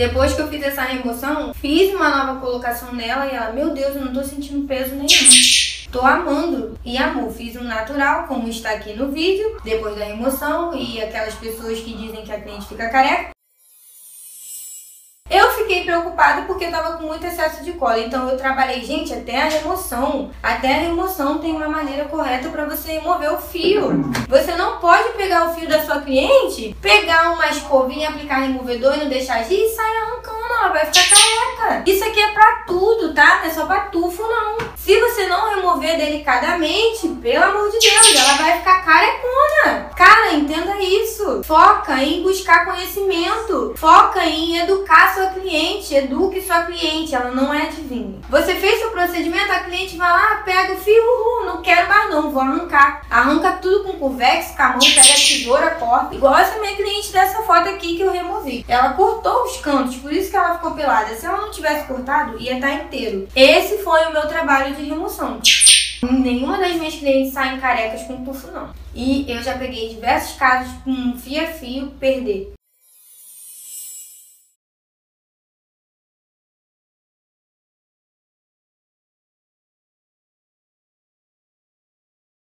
Depois que eu fiz essa remoção, fiz uma nova colocação nela e ela, meu Deus, eu não tô sentindo peso nenhum. Tô amando. E amor, fiz um natural, como está aqui no vídeo, depois da remoção e aquelas pessoas que dizem que a cliente fica careca fiquei preocupada porque tava com muito excesso de cola. Então eu trabalhei, gente, até a remoção. Até a remoção tem uma maneira correta para você remover o fio. Você não pode pegar o fio da sua cliente, pegar uma escovinha, aplicar removedor e não deixar agir e sair arrancando. Ela vai ficar Isso aqui é pra tudo, tá? Não é só pra tufo, não. Se você não remover delicadamente, pelo amor de Deus, ela vai ficar carecona. Cara, entenda isso. Foca em buscar conhecimento. Foca em educar sua cliente eduque sua cliente, ela não é adivinha. Você fez seu procedimento, a cliente vai lá, pega o fio, uhul, não quero vou arrancar. Arranca tudo com convex, com a mão, pega a tesoura, corta. Igual essa minha cliente dessa foto aqui que eu removi. Ela cortou os cantos, por isso que ela ficou pelada. Se ela não tivesse cortado, ia estar inteiro. Esse foi o meu trabalho de remoção. Nenhuma das minhas clientes saem carecas com tufo, não. E eu já peguei diversos casos com fio a fio perder.